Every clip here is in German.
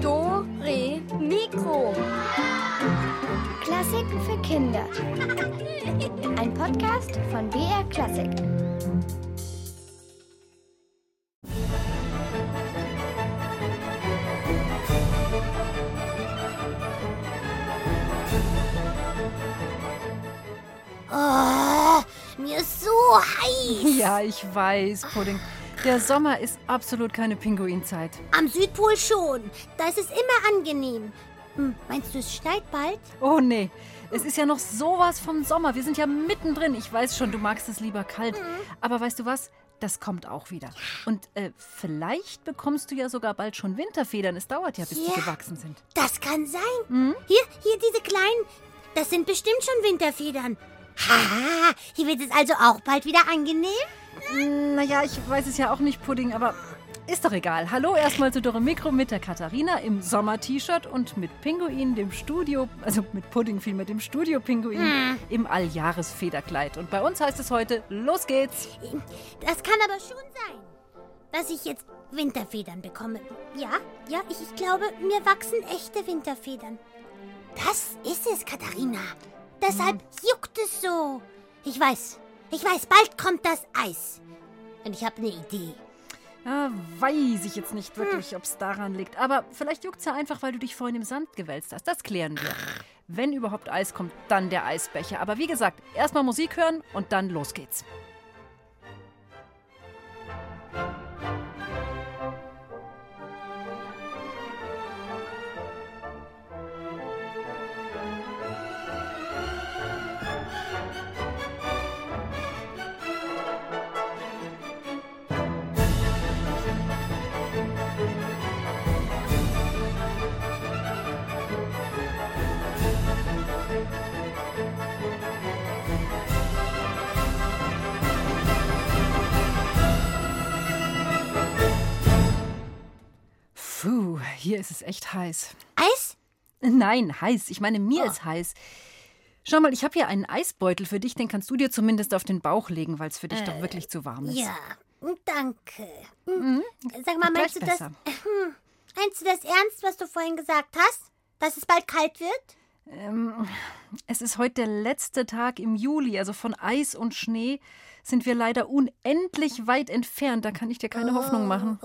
Do, Re, Mikro. Klassiken für Kinder. Ein Podcast von BR Klassik. Oh, mir ist so heiß. Ja, ich weiß, Pudding. Der Sommer ist absolut keine Pinguinzeit. Am Südpol schon. Da ist es immer angenehm. Hm, meinst du, es schneit bald? Oh nee, es ist ja noch sowas vom Sommer. Wir sind ja mittendrin. Ich weiß schon, du magst es lieber kalt. Aber weißt du was? Das kommt auch wieder. Und äh, vielleicht bekommst du ja sogar bald schon Winterfedern. Es dauert ja, bis Ja. die gewachsen sind. Das kann sein. Hier, hier diese kleinen. Das sind bestimmt schon Winterfedern. Ha, hier wird es also auch bald wieder angenehm. Naja, ich weiß es ja auch nicht, Pudding, aber ist doch egal. Hallo erstmal zu Dore Mikro mit der Katharina im Sommer-T-Shirt und mit Pinguin, dem Studio, also mit Pudding viel mit dem Studio-Pinguin im Alljahresfederkleid. Und bei uns heißt es heute, los geht's. Das kann aber schon sein, dass ich jetzt Winterfedern bekomme. Ja, ja, ich, ich glaube, mir wachsen echte Winterfedern. Das ist es, Katharina. Deshalb juckt es so. Ich weiß, ich weiß, bald kommt das Eis. Und ich habe eine Idee. Ja, weiß ich jetzt nicht wirklich, ob es daran liegt. Aber vielleicht juckt's ja einfach, weil du dich vorhin im Sand gewälzt hast. Das klären wir. Wenn überhaupt Eis kommt, dann der Eisbecher. Aber wie gesagt, erstmal Musik hören und dann los geht's. Puh, hier ist es echt heiß. Eis? Nein, heiß. Ich meine, mir ist heiß. Schau mal, ich habe hier einen Eisbeutel für dich, den kannst du dir zumindest auf den Bauch legen, weil es für dich doch wirklich zu warm ist. Ja, danke. Hm. Sag mal, meinst du, das, hm, meinst du das ernst, was du vorhin gesagt hast? Dass es bald kalt wird? Es ist heute der letzte Tag im Juli, also von Eis und Schnee sind wir leider unendlich weit entfernt. Da kann ich dir keine Hoffnung machen.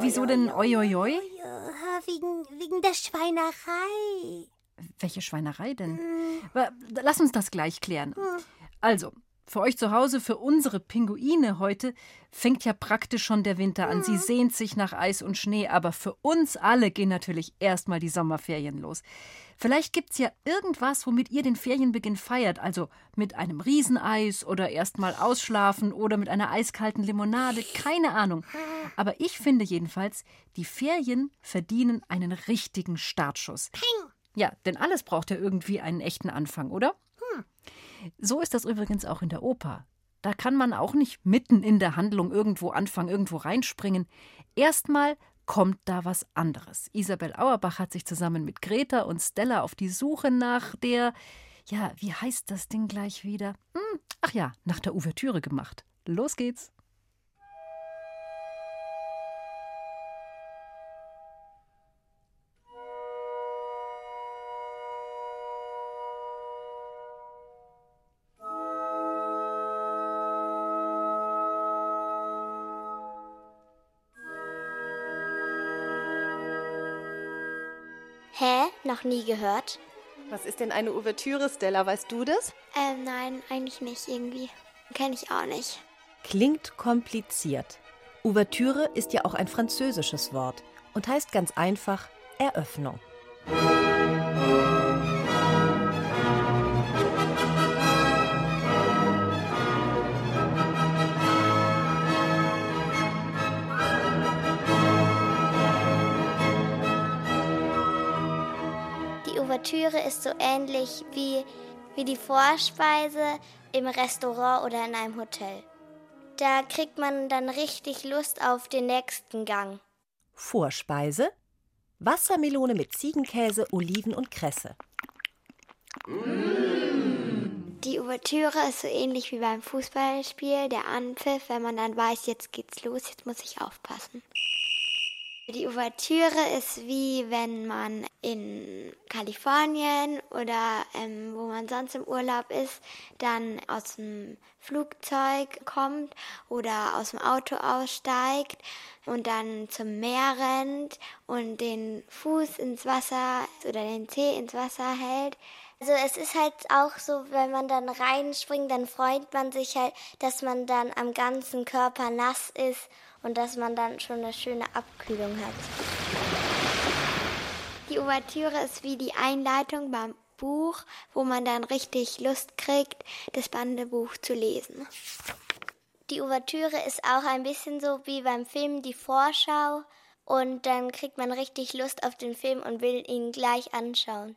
Wieso denn oi oi oi? Ja, wegen, wegen der Schweinerei. Welche Schweinerei denn? Lass uns das gleich klären. Also, für euch zu Hause, für unsere Pinguine heute, fängt ja praktisch schon der Winter an. Sie sehnt sich nach Eis und Schnee, aber für uns alle gehen natürlich erstmal die Sommerferien los. Vielleicht gibt's ja irgendwas, womit ihr den Ferienbeginn feiert, also mit einem Rieseneis oder erstmal ausschlafen oder mit einer eiskalten Limonade, keine Ahnung. Aber ich finde jedenfalls, die Ferien verdienen einen richtigen Startschuss. Ja, denn alles braucht ja irgendwie einen echten Anfang, oder? So ist das übrigens auch in der Oper. Da kann man auch nicht mitten in der Handlung irgendwo anfangen, irgendwo reinspringen. Erstmal kommt da was anderes. Isabel Auerbach hat sich zusammen mit Greta und Stella auf die Suche nach der, ja, wie heißt das Ding gleich wieder? Hm, ach ja, nach der Ouvertüre gemacht. Los geht's. Noch nie gehört? Was ist denn eine Ouvertüre, Stella? Weißt du das? Ähm, nein, eigentlich nicht irgendwie. Kenne ich auch nicht. Klingt kompliziert. Ouvertüre ist ja auch ein französisches Wort und heißt ganz einfach Eröffnung. Die Ouvertüre ist so ähnlich wie, wie die Vorspeise im Restaurant oder in einem Hotel. Da kriegt man dann richtig Lust auf den nächsten Gang. Vorspeise: Wassermelone mit Ziegenkäse, Oliven und Kresse. Die Ouvertüre ist so ähnlich wie beim Fußballspiel, der Anpfiff, wenn man dann weiß, jetzt geht's los, jetzt muss ich aufpassen. Die Ouvertüre ist wie wenn man in Kalifornien oder ähm, wo man sonst im Urlaub ist, dann aus dem Flugzeug kommt oder aus dem Auto aussteigt und dann zum Meer rennt und den Fuß ins Wasser oder den Zeh ins Wasser hält. Also es ist halt auch so, wenn man dann reinspringt, dann freut man sich halt, dass man dann am ganzen Körper nass ist und dass man dann schon eine schöne Abkühlung hat. Die Ouvertüre ist wie die Einleitung beim Buch, wo man dann richtig Lust kriegt, das Bandebuch zu lesen. Die Ouvertüre ist auch ein bisschen so wie beim Film die Vorschau und dann kriegt man richtig Lust auf den Film und will ihn gleich anschauen.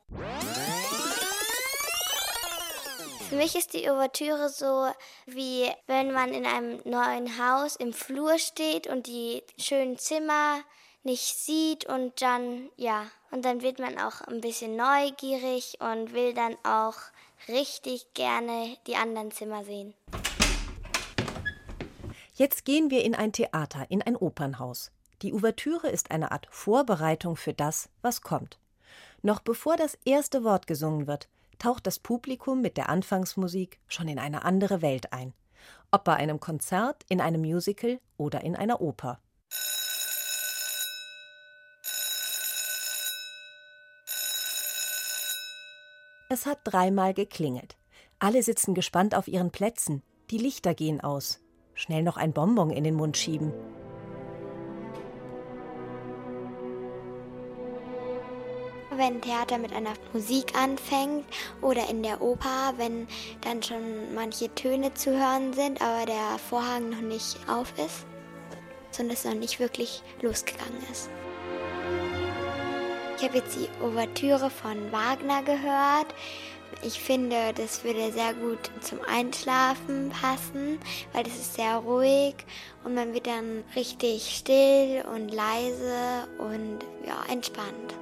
Für mich ist die Ouvertüre so, wie wenn man in einem neuen Haus im Flur steht und die schönen Zimmer nicht sieht und dann, ja, und dann wird man auch ein bisschen neugierig und will dann auch richtig gerne die anderen Zimmer sehen. Jetzt gehen wir in ein Theater, in ein Opernhaus. Die Ouvertüre ist eine Art Vorbereitung für das, was kommt. Noch bevor das erste Wort gesungen wird, taucht das Publikum mit der Anfangsmusik schon in eine andere Welt ein. Ob bei einem Konzert, in einem Musical oder in einer Oper. Es hat dreimal geklingelt. Alle sitzen gespannt auf ihren Plätzen. Die Lichter gehen aus. Schnell noch ein Bonbon in den Mund schieben. Wenn Theater mit einer Musik anfängt oder in der Oper, wenn dann schon manche Töne zu hören sind, aber der Vorhang noch nicht auf ist, sondern es noch nicht wirklich losgegangen ist. Ich habe jetzt die Ouvertüre von Wagner gehört. Ich finde, das würde sehr gut zum Einschlafen passen, weil das ist sehr ruhig und man wird dann richtig still und leise und ja, entspannt.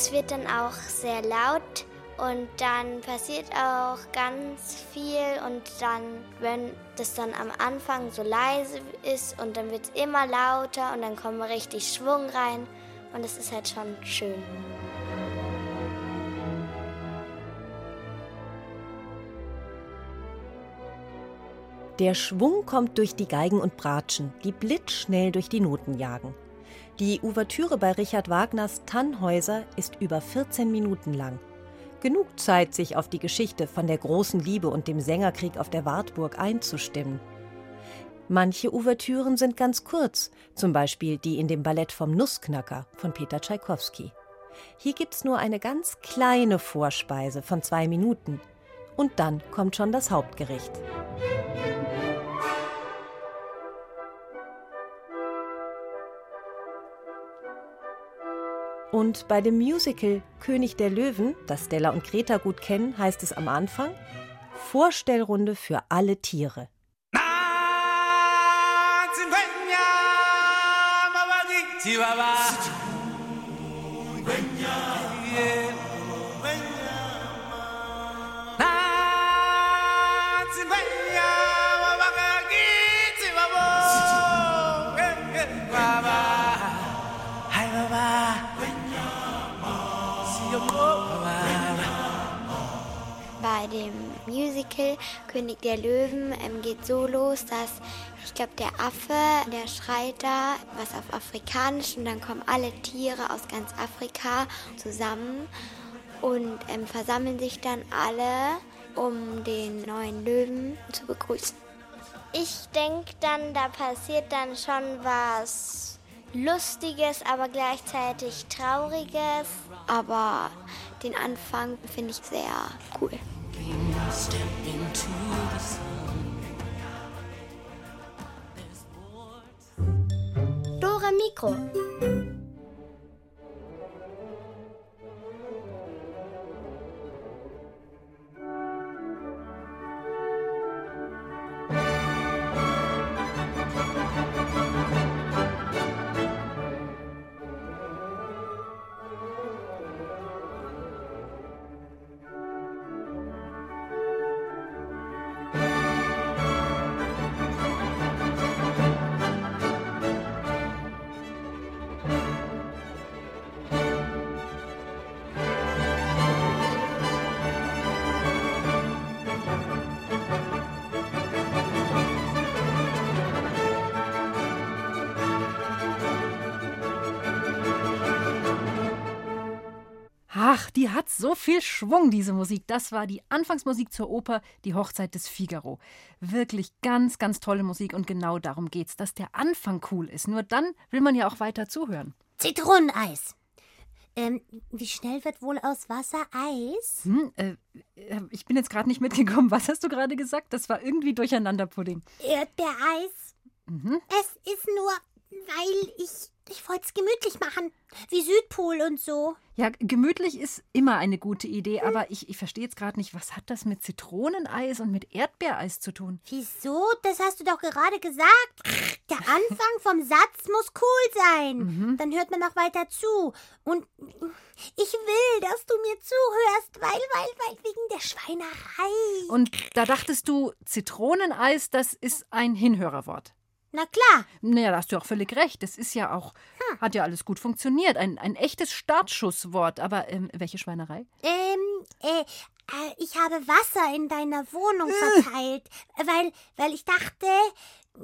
Es wird dann auch sehr laut und dann passiert auch ganz viel und dann, wenn das dann am Anfang so leise ist und dann wird es immer lauter und dann kommt richtig Schwung rein und es ist halt schon schön. Der Schwung kommt durch die Geigen und Bratschen, die blitzschnell durch die Noten jagen. Die Ouvertüre bei Richard Wagners Tannhäuser ist über 14 Minuten lang. Genug Zeit, sich auf die Geschichte von der großen Liebe und dem Sängerkrieg auf der Wartburg einzustimmen. Manche Ouvertüren sind ganz kurz, zum Beispiel die in dem Ballett vom Nussknacker von Peter Tschaikowski. Hier gibt's nur eine ganz kleine Vorspeise von zwei Minuten. Und dann kommt schon das Hauptgericht. Und bei dem Musical König der Löwen, das Stella und Greta gut kennen, heißt es am Anfang Vorstellrunde für alle Tiere. Bei König der Löwen ähm, geht so los, dass ich glaube, der Affe, der schreit da was auf Afrikanisch und dann kommen alle Tiere aus ganz Afrika zusammen und ähm, versammeln sich dann alle, um den neuen Löwen zu begrüßen. Ich denke dann, da passiert dann schon was Lustiges, aber gleichzeitig Trauriges. Aber den Anfang finde ich sehr cool. Dora Mikro. Ach, die hat so viel Schwung, diese Musik. Das war die Anfangsmusik zur Oper Die Hochzeit des Figaro. Wirklich ganz, ganz tolle Musik und genau darum geht's, dass der Anfang cool ist. Nur dann will man ja auch weiter zuhören. Zitroneneis. Ähm, wie schnell wird wohl aus Wasser Eis? Hm, äh, äh, ich bin jetzt gerade nicht mitgekommen. Was hast du gerade gesagt? Das war irgendwie Durcheinanderpudding. Erdbeereis. Mhm. Es ist nur, weil ich. Ich wollte es gemütlich machen. Wie Südpol und so. Ja, gemütlich ist immer eine gute Idee, aber ich, ich verstehe jetzt gerade nicht, was hat das mit Zitroneneis und mit Erdbeereis zu tun? Wieso? Das hast du doch gerade gesagt. Der Anfang vom Satz muss cool sein. Dann hört man noch weiter zu. Und ich will, dass du mir zuhörst, weil, weil, weil, wegen der Schweinerei. Und da dachtest du, Zitroneneis, das ist ein Hinhörerwort. Na klar. Naja, da hast du auch völlig recht. Das ist ja auch, hat ja alles gut funktioniert. Ein, ein echtes Startschusswort. Aber ähm, welche Schweinerei? Ähm, äh, äh, ich habe Wasser in deiner Wohnung verteilt, weil, weil ich dachte,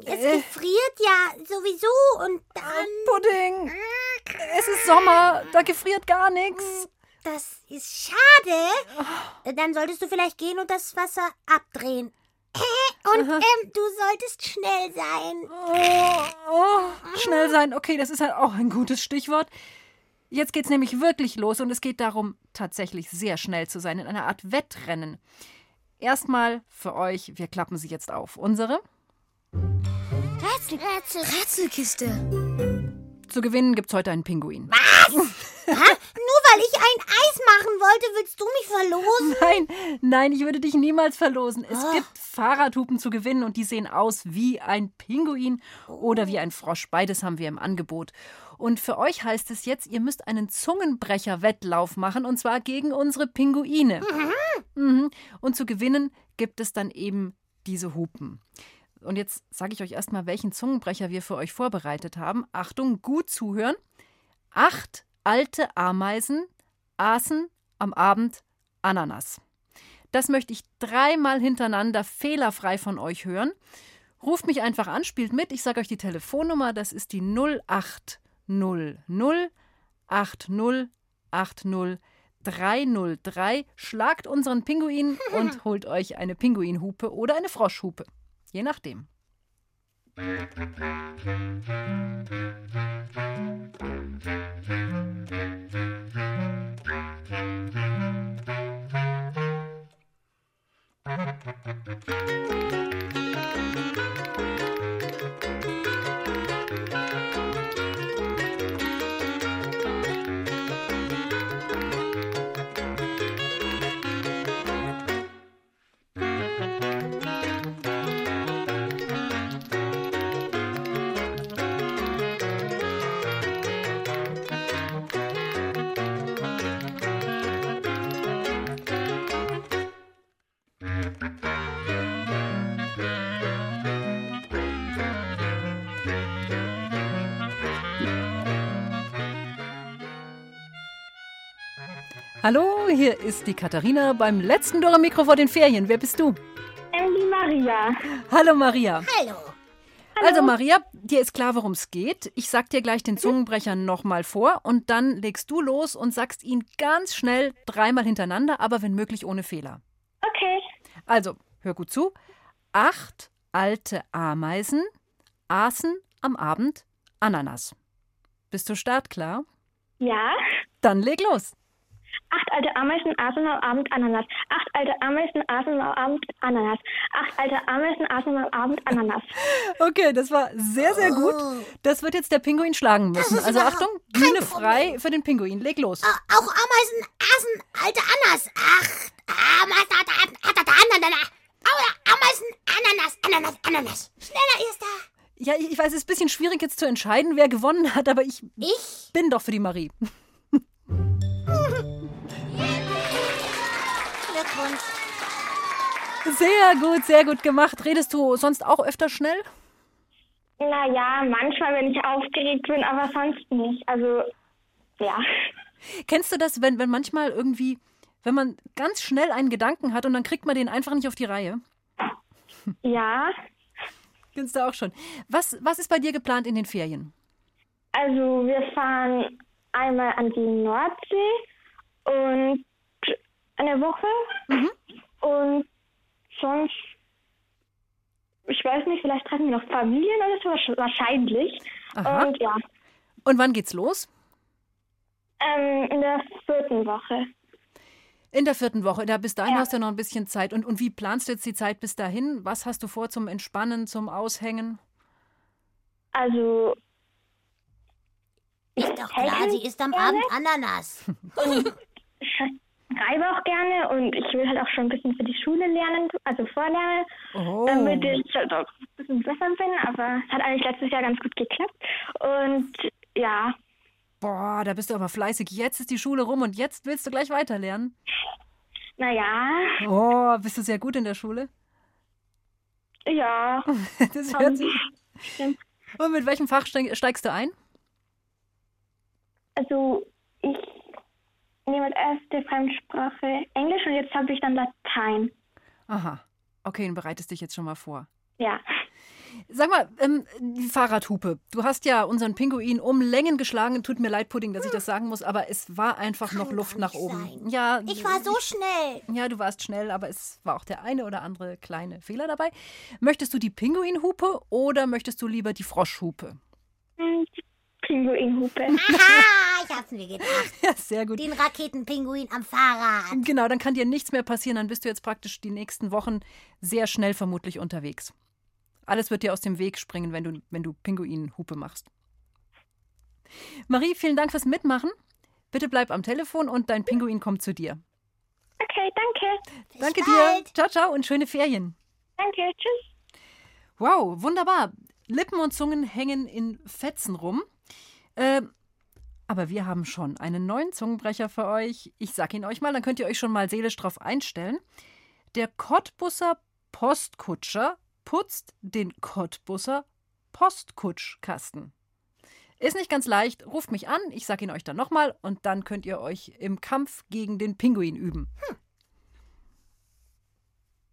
es Äh. gefriert ja sowieso und dann. Pudding! Es ist Sommer, da gefriert gar nichts. Das ist schade. Dann solltest du vielleicht gehen und das Wasser abdrehen. Und ähm, du solltest schnell sein. Oh, oh, schnell sein. Okay, das ist halt auch ein gutes Stichwort. Jetzt geht's nämlich wirklich los und es geht darum, tatsächlich sehr schnell zu sein, in einer Art Wettrennen. Erstmal für euch, wir klappen sie jetzt auf. Unsere? Rätsel, Rätsel, Rätselkiste. Zu gewinnen gibt's heute einen Pinguin. Nur weil ich ein Eis machen wollte, willst du mich verlosen? Nein, nein, ich würde dich niemals verlosen. Es gibt Fahrradhupen zu gewinnen und die sehen aus wie ein Pinguin oder wie ein Frosch. Beides haben wir im Angebot. Und für euch heißt es jetzt, ihr müsst einen Zungenbrecher-Wettlauf machen und zwar gegen unsere Pinguine. Mhm. Und zu gewinnen gibt es dann eben diese Hupen. Und jetzt sage ich euch erstmal, welchen Zungenbrecher wir für euch vorbereitet haben. Achtung, gut zuhören. Acht alte Ameisen aßen am Abend Ananas. Das möchte ich dreimal hintereinander fehlerfrei von euch hören. Ruft mich einfach an, spielt mit. Ich sage euch die Telefonnummer. Das ist die 0800 80 80 303. Schlagt unseren Pinguin und holt euch eine Pinguinhupe oder eine Froschhupe. Je nachdem. Hallo, hier ist die Katharina beim letzten Dora Mikro vor den Ferien. Wer bist du? Die Maria. Hallo Maria. Hallo. Also Maria, dir ist klar, worum es geht. Ich sag dir gleich den Zungenbrecher nochmal vor und dann legst du los und sagst ihn ganz schnell dreimal hintereinander, aber wenn möglich ohne Fehler. Okay. Also, hör gut zu. Acht alte Ameisen aßen am Abend Ananas. Bist du startklar? Ja. Dann leg los. Acht alte Ameisen aßen am Abend Ananas. Acht alte Ameisen aßen am Abend Ananas. Acht alte Ameisen aßen am Abend Ananas. Okay, das war sehr, sehr gut. Das wird jetzt der Pinguin schlagen müssen. ist Also Achtung, Bühne frei für den Pinguin. Leg los. Auch Ameisen aßen alte Ananas. Ach, Ameisen, Ananas. Ameisen, Ananas, Ananas, Ananas. Schneller, Erster. Ja, ich ich weiß, es ist ein bisschen schwierig jetzt zu entscheiden, wer gewonnen hat, aber ich Ich? bin doch für die Marie. Glückwunsch. Sehr gut, sehr gut gemacht. Redest du sonst auch öfter schnell? Naja, manchmal, wenn ich aufgeregt bin, aber sonst nicht. Also, ja. Kennst du das, wenn, wenn manchmal irgendwie, wenn man ganz schnell einen Gedanken hat und dann kriegt man den einfach nicht auf die Reihe? Ja. Kennst du auch schon. Was, was ist bei dir geplant in den Ferien? Also, wir fahren einmal an die Nordsee und eine Woche. Und sonst, ich weiß nicht, vielleicht treffen wir noch Familien oder so, wahrsch- wahrscheinlich. Aha. Und ja, Und wann geht's los? ähm, in der vierten Woche. In der vierten Woche. Da bis dahin Ja. hast du ja noch ein bisschen Zeit. Und, und wie planst du jetzt die Zeit bis dahin? Was hast du vor zum Entspannen, zum Aushängen? Also, Ist doch klar, sie isst am Abend Ananas. ich schreibe auch gerne und ich will halt auch schon ein bisschen für die Schule lernen, also vorlernen, Oh. damit ich halt auch ein bisschen besser bin. Aber es hat eigentlich letztes Jahr ganz gut geklappt. Und ja, Boah, da bist du aber fleißig. Jetzt ist die Schule rum und jetzt willst du gleich weiterlernen. naja, Oh, bist du sehr gut in der Schule? ja. Das hört sich. Stimmt. Und mit welchem Fach steig- steigst du ein? Also nehme als erste Fremdsprache Englisch und jetzt habe ich dann Latein. Aha. Okay, dann bereitest dich jetzt schon mal vor. Ja. Sag mal, ähm, die Fahrradhupe. Du hast ja unseren Pinguin um Längen geschlagen. Tut mir leid, Pudding, dass ich das sagen muss, aber es war einfach noch Kann Luft doch nach oben. sein. Ja, Ich war so schnell. ja, du warst schnell, aber es war auch der eine oder andere kleine Fehler dabei. Möchtest du die Pinguinhupe oder möchtest du lieber die Froschhupe? Hm, die Pinguinhupe. Hab's mir gedacht. Ja, sehr gut. Den Raketenpinguin am Fahrrad. Genau, dann kann dir nichts mehr passieren. Dann bist du jetzt praktisch die nächsten Wochen sehr schnell vermutlich unterwegs. Alles wird dir aus dem Weg springen, wenn du, wenn du Pinguinhupe machst. Marie, vielen Dank fürs Mitmachen. Bitte bleib am Telefon und dein Pinguin kommt zu dir. Okay, danke. Bis Danke bald. dir. Ciao, ciao und schöne Ferien. Danke, tschüss. Wow, wunderbar. Lippen und Zungen hängen in Fetzen rum. Ähm, aber wir haben schon einen neuen Zungenbrecher für euch. Ich sag ihn euch mal, dann könnt ihr euch schon mal seelisch drauf einstellen. Der Cottbusser Postkutscher putzt den Cottbusser Postkutschkasten. Ist nicht ganz leicht, ruft mich an, ich sag ihn euch dann nochmal und dann könnt ihr euch im Kampf gegen den Pinguin üben.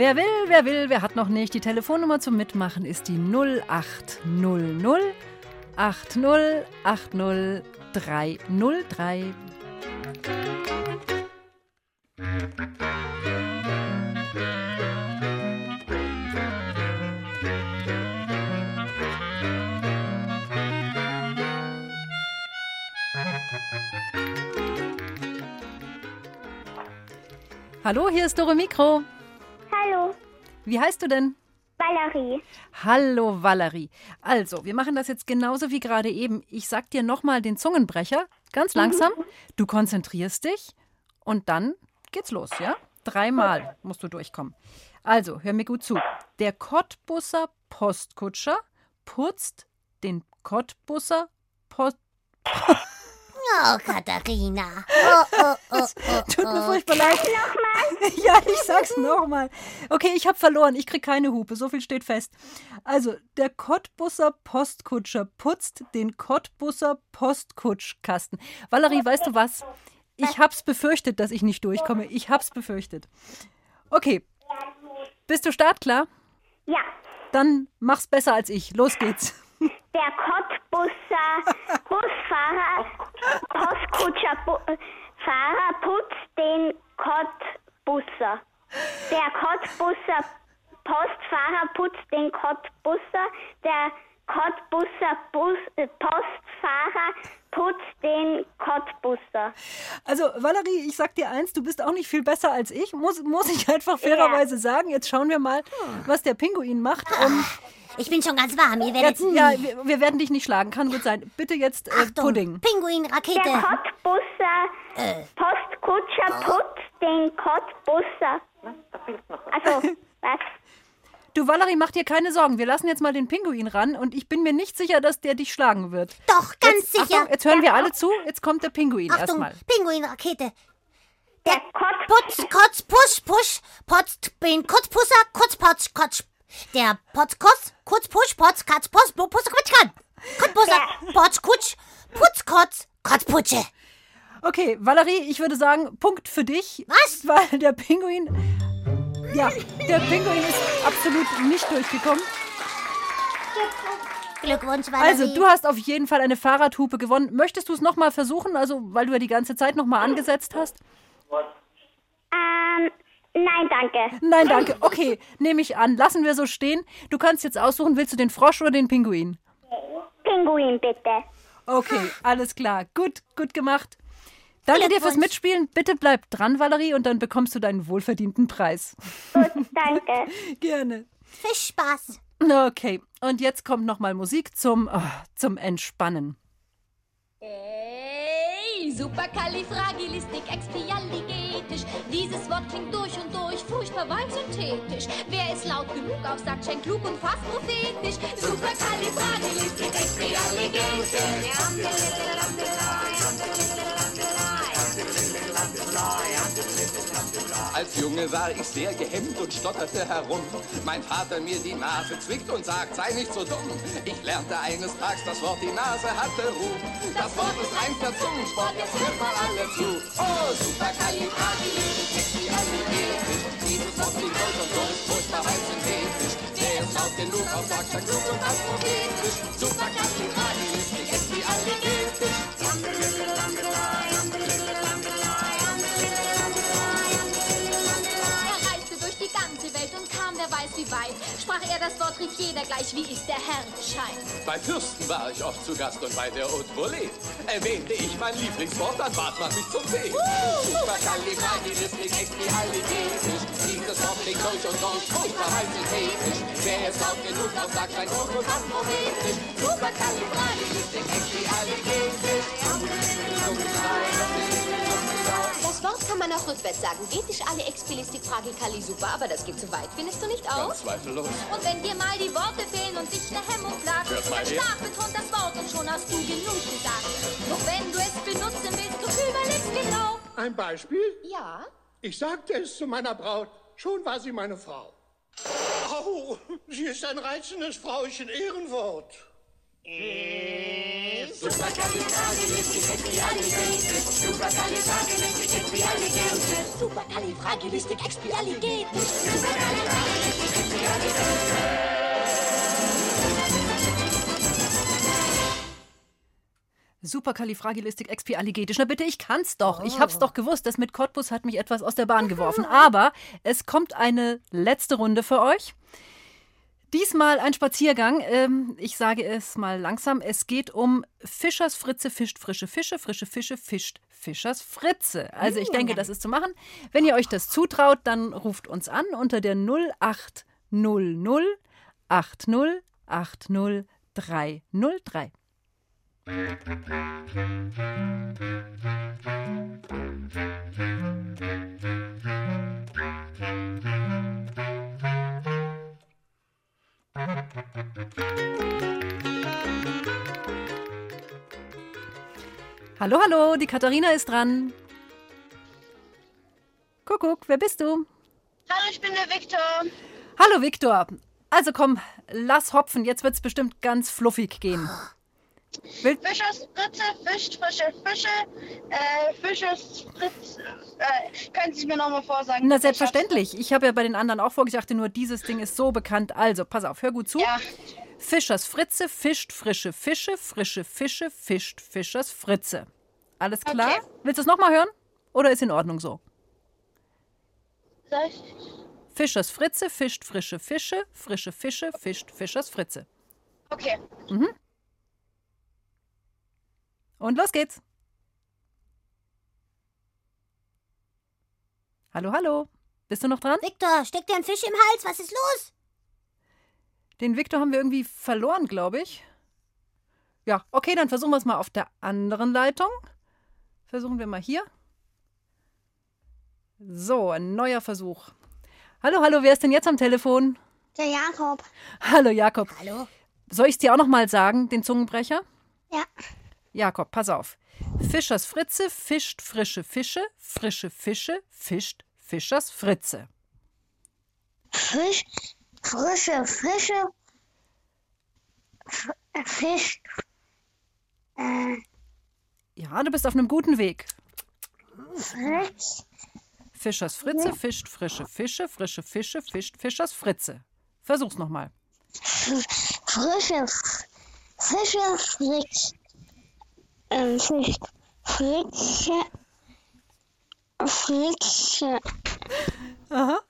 Wer will, wer will, wer hat noch nicht? Die Telefonnummer zum Mitmachen ist die 0800 80 80 303. Hallo, hier ist Dore Mikro. Wie heißt du denn? Valerie. Hallo Valerie. Also, wir machen das jetzt genauso wie gerade eben. Ich sag dir nochmal den Zungenbrecher, ganz langsam. Du konzentrierst dich und dann geht's los, ja? Dreimal musst du durchkommen. Also, hör mir gut zu. Der Cottbusser Postkutscher putzt den Cottbusser Post. Oh, Katharina. Oh, oh, oh, oh, Tut mir oh. furchtbar leid. Ja, ich sag's nochmal. Okay, ich hab verloren. Ich krieg keine Hupe. So viel steht fest. Also, der Cottbusser Postkutscher putzt den Cottbusser Postkutschkasten. Valerie, weißt du was? Ich hab's befürchtet, dass ich nicht durchkomme. Ich hab's befürchtet. Okay. Bist du startklar? Ja, Dann mach's besser als ich. Los geht's. der Cottbusser Busfahrer, Postkutscher Bu äh, putzt den Cottbusser. Der Cottbusser Postfahrer putzt den Cottbusser. Der Cottbusser Bus, äh, Postfahrer putzt den Cottbusser. Also, Valerie, ich sag dir eins, du bist auch nicht viel besser als ich. Muss, muss ich einfach fairerweise sagen. Jetzt schauen wir mal, was der Pinguin macht. Um, Ich bin schon ganz warm. Ihr jetzt, werdet nie. ja, wir, wir werden dich nicht schlagen. Kann gut sein. Bitte jetzt äh, Achtung, Pudding. Pinguin, Der Rakete. Cottbusser Postkutscher putzt den Cottbusser. Also, was? Du, Valerie, mach dir keine Sorgen. Wir lassen jetzt mal den Pinguin ran und ich bin mir nicht sicher, dass der dich schlagen wird. Doch, ganz Jetzt, sicher. Achtung, jetzt hören wir alle zu. Jetzt kommt der Pinguin erstmal. Pinguin, Rakete. Der Putz, Kotz, Push, Push, Potz, bin Kutzpusser, Kutzpotz, Kotz. Der Potz, Kotz, Kutz, Push, Potz, Katz, Post, Quitsch, kann. Kutzpusser, Potz, Kutsch, Putz, Kotz, Kotzputsche. Okay, Valerie, ich würde sagen, Punkt für dich. Was? Weil der Pinguin. Ja, der Pinguin ist absolut nicht durchgekommen. Glückwunsch, Valerie. Also, du hast auf jeden Fall eine Fahrradhupe gewonnen. Möchtest du es nochmal versuchen? Also, weil du ja die ganze Zeit nochmal angesetzt hast? Ähm, nein, danke. Nein, danke. Okay, nehme ich an. Lassen wir so stehen. Du kannst jetzt aussuchen, willst du den Frosch oder den Pinguin? Pinguin, bitte. Okay, alles klar. Gut, gut gemacht. Danke dir fürs. Mitspielen. Bitte bleib dran, Valerie, und dann bekommst du deinen wohlverdienten Preis. Gut, danke. Gerne. Fischspaß. Okay, und jetzt kommt nochmal Musik zum, oh, zum Entspannen. Ey, superkalifragilistikexpialigetisch. Dieses Wort klingt durch und durch furchtbar weit synthetisch. Wer es laut genug auch sagt, scheint klug und fast prophetisch. Als Junge war ich sehr gehemmt und stotterte herum. Mein Vater mir die Nase zwickt und sagt, sei nicht so dumm. Ich lernte eines Tages, das Wort die Nase hatte Ruhm. Das Wort ist reinster Zungensport, jetzt hört mal alle zu. Oh, superkalifragilistikexpialigetisch. Dieses Wort klingt durch und durch, furchtbar weit synthetisch. Wer es laut genug auch sagt, scheint klug und astrophetisch. Superkalifragilistikexpialigetisch. Weit. Sprach er das Wort, rief jeder gleich, wie ist der Herr gescheit. Bei Fürsten war ich oft zu Gast und bei der Haute Volée erwähnte ich mein Lieblingswort, dann bat man mich zum Tee. Superkalifragilistikexpialigetisch. Dieses Wort klingt durch und durch, furchtbar heiß synthetisch. Wer es laut genug sagt, scheint hoch und astrophetisch. Superkalifragilistikexpialigetisch. Das Wort kann man auch rückwärts sagen. Getisch alle Expilistik Fragikali super, aber das geht zu weit. Findest du nicht auch? Ganz zweifellos. Und wenn dir mal die Worte fehlen und dich eine Hemmung plagt, dann stark betont das Wort und schon hast du genug gesagt. Doch wenn du es benutzen willst, du überlegst genau. Ein Beispiel? Ja? Ich sagte es zu meiner Braut. Schon war sie meine Frau. Au, sie ist ein reizendes Frauchen Ehrenwort. Superkalifragilistikexpialigetisch. Na bitte, ich kann's doch. Ich hab's doch gewusst. Das mit Cottbus hat mich etwas aus der Bahn geworfen. Aber es kommt eine letzte Runde für euch. Diesmal ein Spaziergang. Ähm, ich sage es mal langsam. Es geht um Fischers Fritze fischt frische Fische, frische Fische fischt Fischers Fritze. Also ich denke, das ist zu machen. Wenn ihr euch das zutraut, dann ruft uns an unter der 0800 80 80 303. Hallo, hallo, die Katharina ist dran. Kuckuck, wer bist du? Hallo, ich bin der Viktor. Hallo, Viktor. Also komm, lass hopfen, jetzt wird es bestimmt ganz fluffig gehen. Will Fischers Fritze fischt frische Fische. Äh, Fischers Fritz. Äh, können Sie es mir nochmal vorsagen? Na, selbstverständlich. Ich habe ja bei den anderen auch vorgesagt, nur dieses Ding ist so bekannt. Also, pass auf, hör gut zu. Ja. Fischers Fritze fischt frische Fische, frische Fische fischt Fischers Fritze. Alles klar? Okay. Willst du es nochmal hören? Oder ist in Ordnung so? Soll ich? Fischers Fritze fischt frische Fische, frische Fische fischt Fischers Fritze. Okay. Mhm. Und los geht's. Hallo, hallo. Bist du noch dran? Viktor, steckt dir ein Fisch im Hals? Was ist los? Den Viktor haben wir irgendwie verloren, glaube ich. Ja, okay, dann versuchen wir es mal auf der anderen Leitung. Versuchen wir mal hier. So, ein neuer Versuch. Hallo, hallo, wer ist denn jetzt am Telefon? Der Jakob. Hallo, Jakob. Hallo? Soll ich es dir auch noch mal sagen, den Zungenbrecher? Ja. Jakob, pass auf. Fischers Fritze fischt frische Fische, frische Fische fischt Fischers Fritze. Fisch, frische Fische, F Fisch, äh, Ja, du bist auf einem guten Weg. Frisch, Fischers Fritze fischt frische Fische, frische Fische fischt Fischers Fritze. Versuch's nochmal. frische Fische, Frisch, äh, Fisch, Frische, Frische, Aha.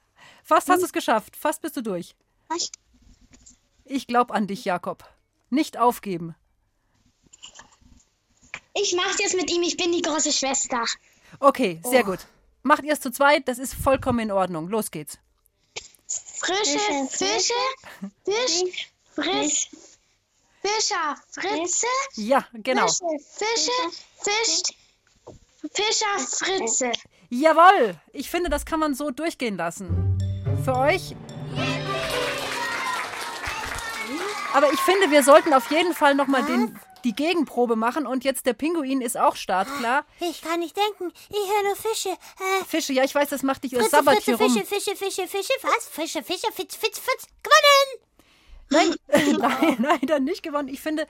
Fast hast du es geschafft. Fast bist du durch. was? Ich glaub an dich, Jakob. Nicht aufgeben. Ich mach's jetzt mit ihm, ich bin die große Schwester. Okay, sehr gut. Macht ihr es zu zweit, das ist vollkommen in Ordnung. Los geht's. Frische Fische, Fisch, Frisch, Fischer, Fritze, Ja, genau. Fische, Fische, Fisch, Fischer, Fritze. Jawohl. Ich finde, das kann man so durchgehen lassen. Für euch. Aber ich finde, wir sollten auf jeden Fall nochmal den, die Gegenprobe machen. Und jetzt der Pinguin ist auch startklar. Ich kann nicht denken. Ich höre nur Fische. Äh, Fische, ja, ich weiß, das macht dich das Fritze, sabbert Fritze, hier rum. Fische, Fische, Fische, Fische. Was? Fische, Fische, Fitz, Fitz, Fitz. Gewonnen! Nein, nein, leider nicht gewonnen. Ich finde,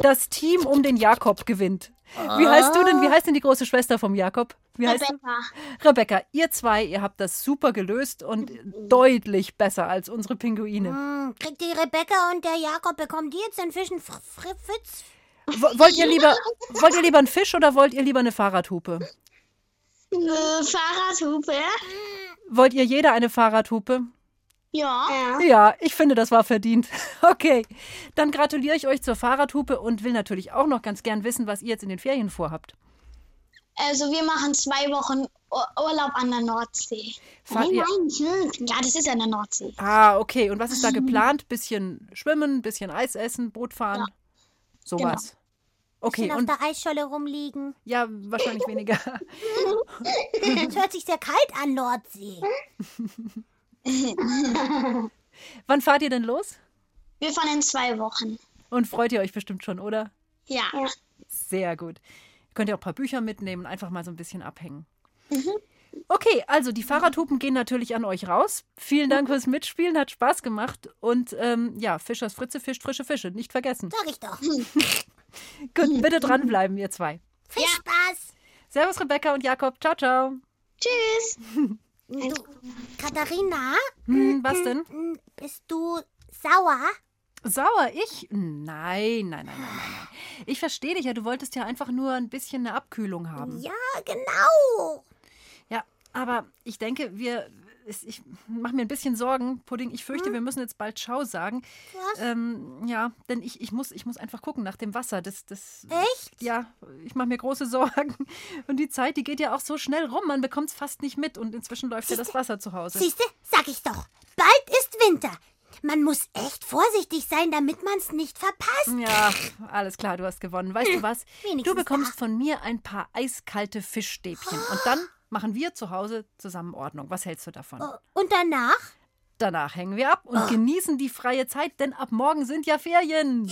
das Team um den Jakob gewinnt. Wie heißt du denn? Wie heißt denn die große Schwester vom Jakob? Wie heißt Rebecca. du? Rebecca, ihr zwei, ihr habt das super gelöst und deutlich besser als unsere Pinguine. Hm, kriegt die Rebecca und der Jakob, bekommen die jetzt den Fischen Fr Fr Fitz? Wo- Wollt ihr lieber, wollt ihr lieber einen Fisch oder wollt ihr lieber eine Fahrradhupe? Äh, Fahrradhupe. Wollt ihr jeder eine Fahrradhupe? Ja. Ja, ich finde, das war verdient. Okay, dann gratuliere ich euch zur Fahrradhupe und will natürlich auch noch ganz gern wissen, was ihr jetzt in den Ferien vorhabt. Also wir machen zwei Wochen Ur- Urlaub an der Nordsee. Fahrt nein, nein, hm, ja, das ist an der Nordsee. Ah, okay. Und was ist da geplant? Bisschen schwimmen, bisschen Eis essen, Boot fahren? Sowas. Okay, Bisschen auf und der Eisscholle rumliegen. ja, wahrscheinlich weniger. Es hört sich sehr kalt an, Nordsee. Wann fahrt ihr denn los? Wir fahren in zwei Wochen. Und freut ihr euch bestimmt schon, oder? Ja. Sehr gut. Ihr könnt ja auch ein paar Bücher mitnehmen, einfach mal so ein bisschen abhängen. Mhm. Okay, also die Fahrradhupen gehen natürlich an euch raus. Vielen Dank fürs Mitspielen, hat Spaß gemacht. Und ähm, ja, Fischers Fritze fischt frische Fische, nicht vergessen. Sag ich doch. Gut, bitte dranbleiben, ihr zwei. Viel Spaß. Servus, Rebecca und Jakob. Ciao, ciao. Tschüss. Du, Katharina? Hm, was denn? Hm, Bist du sauer? Sauer? Ich? Nein, nein, nein, nein, nein. nein. Ich verstehe dich ja. Du wolltest ja einfach nur ein bisschen eine Abkühlung haben. Ja, genau. Ja, aber ich denke, wir. Ich mache mir ein bisschen Sorgen, Pudding. Ich fürchte, wir müssen jetzt bald Schau sagen. Was? Ähm, ja, denn ich, ich, muss, ich muss einfach gucken nach dem Wasser. Das, das, Echt? Ja, ich mache mir große Sorgen. Und die Zeit, die geht ja auch so schnell rum. Man bekommt es fast nicht mit. Und inzwischen läuft ja das Wasser zu Hause. Siehste, sag ich doch. Bald ist Winter. Man muss echt vorsichtig sein, damit man es nicht verpasst. Ja, alles klar, du hast gewonnen. Weißt du was? Wenigstens Du bekommst von mir ein paar eiskalte Fischstäbchen. Und dann machen wir zu Hause zusammen Ordnung. Was hältst du davon? Oh, Und danach? Danach hängen wir ab und genießen die freie Zeit, denn ab morgen sind ja Ferien.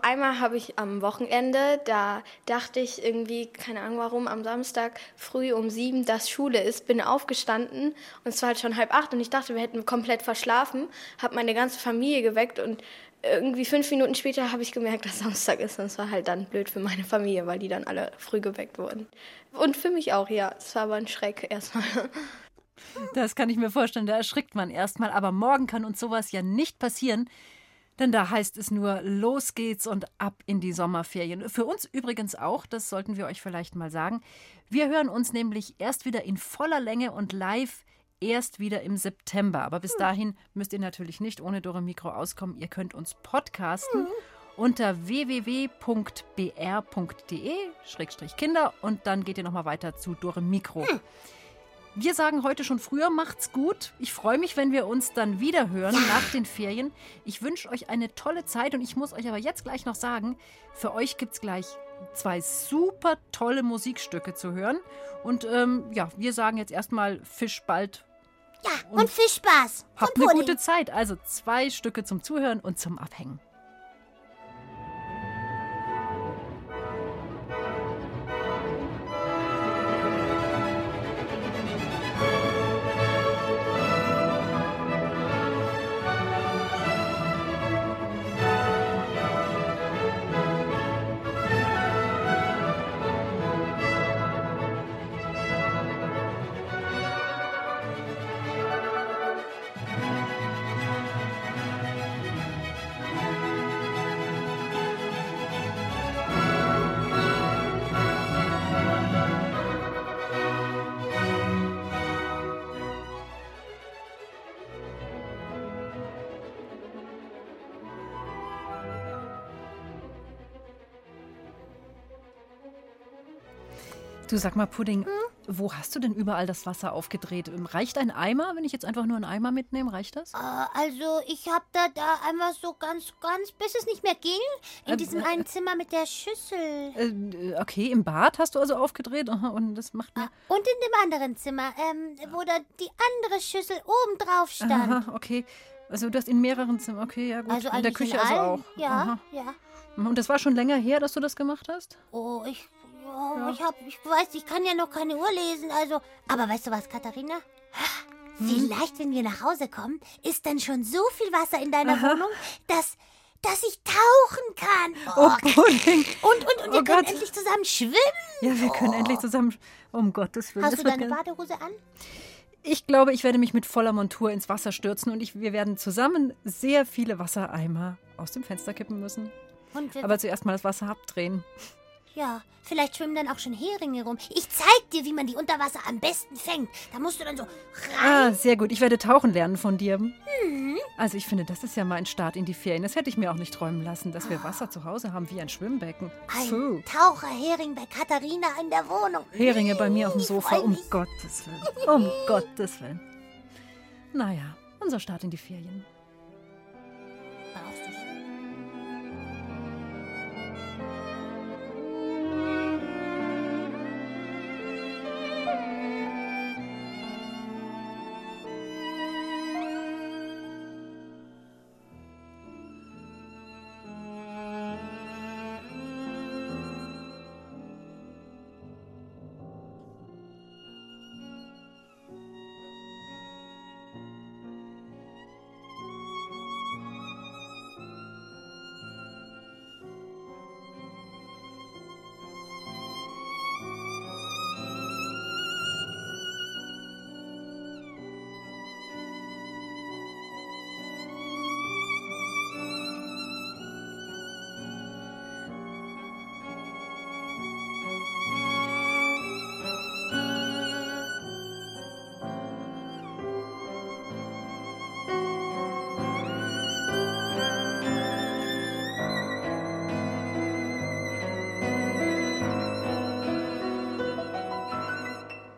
Einmal habe ich am Wochenende, da dachte ich irgendwie, keine Ahnung warum, am Samstag früh um sieben, dass Schule ist, bin aufgestanden und es war halt schon halb acht und ich dachte, wir hätten komplett verschlafen, habe meine ganze Familie geweckt und irgendwie fünf Minuten später habe ich gemerkt, dass Samstag ist und es war halt dann blöd für meine Familie, weil die dann alle früh geweckt wurden. Und für mich auch, ja. Es war aber ein Schreck erstmal. Das kann ich mir vorstellen, da erschrickt man erstmal. Aber morgen kann uns sowas ja nicht passieren, denn da heißt es nur, los geht's und ab in die Sommerferien. Für uns übrigens auch, das sollten wir euch vielleicht mal sagen. Wir hören uns nämlich erst wieder in voller Länge und live erst wieder im September. Aber bis dahin müsst ihr natürlich nicht ohne Dore Mikro auskommen. Ihr könnt uns podcasten unter www.br.de-kinder und dann geht ihr nochmal weiter zu Dore Mikro. Wir sagen heute schon früher, macht's gut. Ich freue mich, wenn wir uns dann wieder hören nach den Ferien. Ich wünsche euch eine tolle Zeit und ich muss euch aber jetzt gleich noch sagen, für euch gibt's gleich zwei super tolle Musikstücke zu hören. Und ähm, ja, wir sagen jetzt erstmal Fisch bald. Ja, und, viel Spaß. Habt eine gute Zeit. Also zwei Stücke zum Zuhören und zum Abhängen. Du sag mal, Pudding, wo hast du denn überall das Wasser aufgedreht? Reicht ein Eimer, wenn ich jetzt einfach nur einen Eimer mitnehme? Reicht das? Äh, also, ich habe da, da einmal so ganz, ganz, bis es nicht mehr ging, in Äh, diesem äh, einen Zimmer mit der Schüssel. Äh, okay, im Bad hast du also aufgedreht und das macht mir. Und in dem anderen Zimmer, ähm, wo da die andere Schüssel oben drauf stand. Aha, okay. Also du hast in mehreren Zimmern, okay, ja gut. Also in der Küche in also auch. Ja, Aha. ja. Und das war schon länger her, dass du das gemacht hast? Oh, ich, oh, Ja. ich hab, ich weiß, ich kann ja noch keine Uhr lesen, also. Aber weißt du was, Katharina? Hm? Vielleicht, wenn wir nach Hause kommen, ist dann schon so viel Wasser in deiner Aha. Wohnung, dass, dass ich tauchen kann. Oh, Pudding. Und, und, und wir Oh können Gott. endlich zusammen schwimmen. Ja, wir können endlich zusammen. Um Gottes Willen. Hast du deine Badehose an? Ich glaube, ich werde mich mit voller Montur ins Wasser stürzen und ich, wir werden zusammen sehr viele Wassereimer aus dem Fenster kippen müssen. Aber zuerst mal das Wasser abdrehen. Ja, vielleicht schwimmen dann auch schon Heringe rum. Ich zeig dir, wie man die unter Wasser am besten fängt. Da musst du dann so Ah, sehr gut. Ich werde tauchen lernen von dir. Mhm. Also ich finde, das ist ja mal ein Start in die Ferien. Das hätte ich mir auch nicht träumen lassen, dass wir Wasser zu Hause haben wie ein Schwimmbecken. Ein Puh. Taucherhering bei Katharina in der Wohnung. Heringe bei mir auf dem Sofa, um. Gottes Willen. Um Gottes Willen. Naja, unser Start in die Ferien.